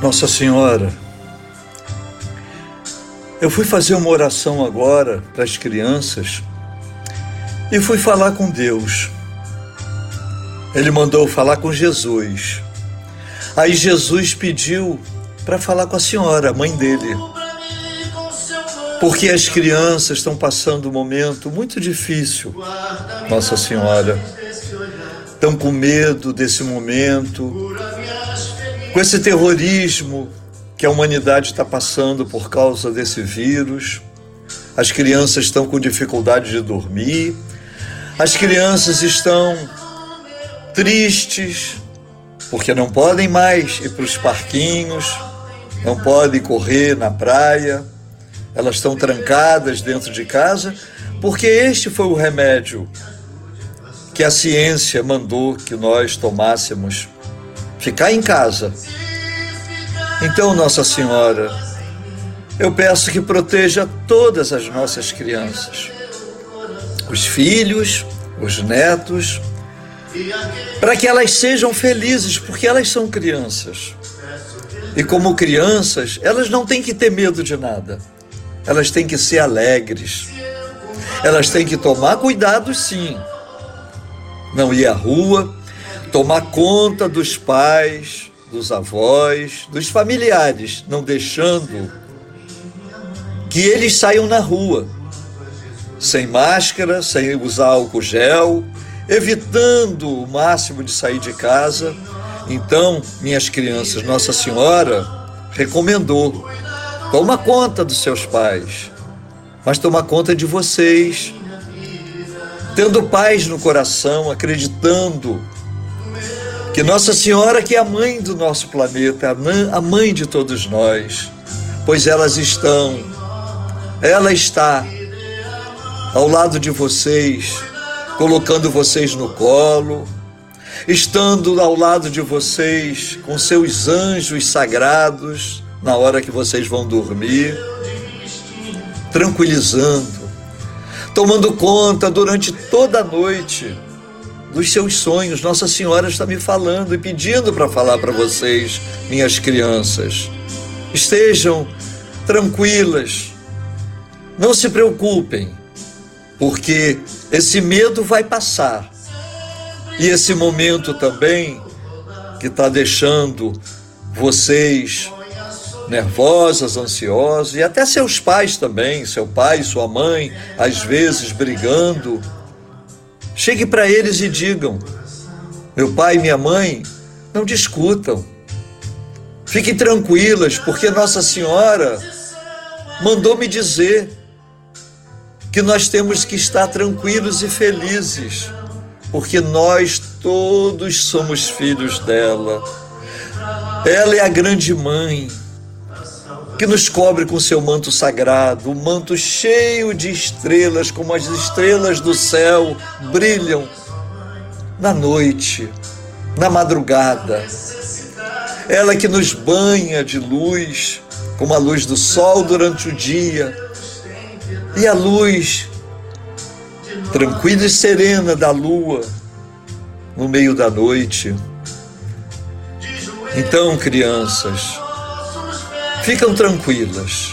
Nossa Senhora, eu fui fazer uma oração agora para as crianças e fui falar com Deus. Ele mandou falar com Jesus. Aí Jesus pediu para falar com a senhora, a mãe dele. Porque as crianças estão passando um momento muito difícil, Nossa Senhora. Estão com medo desse momento, com esse terrorismo que a humanidade está passando por causa desse vírus. As crianças estão com dificuldade de dormir, as crianças estão tristes porque não podem mais ir para os parquinhos, não podem correr na praia, elas estão trancadas dentro de casa, porque este foi o remédio que a ciência mandou que nós tomássemos ficar em casa. Então, Nossa Senhora, eu peço que proteja todas as nossas crianças, os filhos, os netos, para que elas sejam felizes, porque elas são crianças. E como crianças, elas não têm que ter medo de nada. Elas têm que ser alegres. Elas têm que tomar cuidado, sim. Não ir à rua, tomar conta dos pais, dos avós, dos familiares, não deixando que eles saiam na rua sem máscara, sem usar álcool gel, evitando o máximo de sair de casa. Então, minhas crianças, Nossa Senhora recomendou: toma conta dos seus pais, mas toma conta de vocês, tendo paz no coração, acreditando que Nossa Senhora, que é a mãe do nosso planeta, a mãe de todos nós, pois elas estão, ela está ao lado de vocês, colocando vocês no colo, estando ao lado de vocês com seus anjos sagrados na hora que vocês vão dormir, tranquilizando, tomando conta durante toda a noite dos seus sonhos. Nossa Senhora está me falando e pedindo para falar para vocês, minhas crianças. Estejam tranquilas, não se preocupem, porque esse medo vai passar. E esse momento também que está deixando vocês nervosas, ansiosas, e até seus pais também, seu pai, sua mãe, às vezes brigando Chegue para eles e digam: meu pai e minha mãe não discutam. Fiquem tranquilas, porque Nossa Senhora mandou me dizer que nós temos que estar tranquilos e felizes, porque nós todos somos filhos dela. Ela é a grande mãe que nos cobre com seu manto sagrado, um manto cheio de estrelas, como as estrelas do céu brilham na noite, na madrugada. Ela que nos banha de luz, como a luz do sol durante o dia, e a luz tranquila e serena da lua no meio da noite. Então, crianças, ficam tranquilas.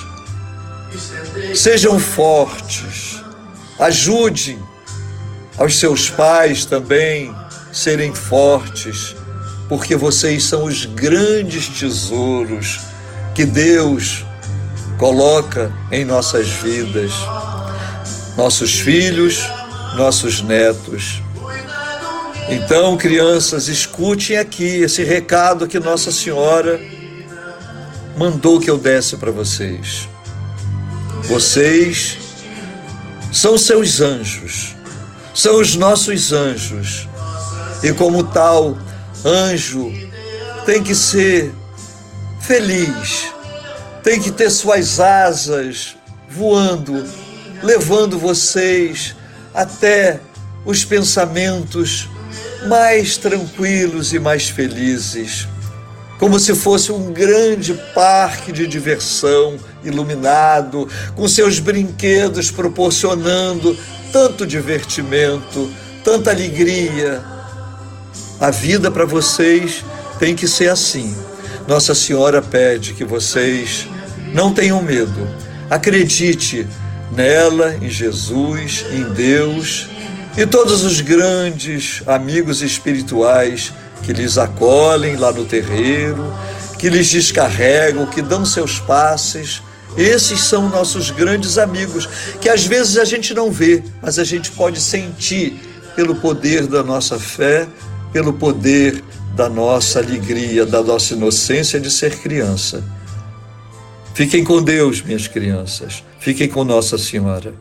Sejam fortes. Ajudem aos seus pais também serem fortes, porque vocês são os grandes tesouros que Deus coloca em nossas vidas. Nossos filhos, nossos netos. Então, crianças, escutem aqui esse recado que Nossa Senhora mandou que eu desse para vocês. Vocês são seus anjos, são os nossos anjos. E como tal, anjo tem que ser feliz, tem que ter suas asas voando, levando vocês até os pensamentos mais tranquilos e mais felizes como se fosse um grande parque de diversão iluminado, com seus brinquedos proporcionando tanto divertimento, tanta alegria. A vida para vocês tem que ser assim. Nossa Senhora pede que vocês não tenham medo. Acredite nela, em Jesus, em Deus e todos os grandes amigos espirituais que lhes acolhem lá no terreiro, que lhes descarregam, que dão seus passes. Esses são nossos grandes amigos, que às vezes a gente não vê, mas a gente pode sentir pelo poder da nossa fé, pelo poder da nossa alegria, da nossa inocência de ser criança. Fiquem com Deus, minhas crianças. Fiquem com Nossa Senhora.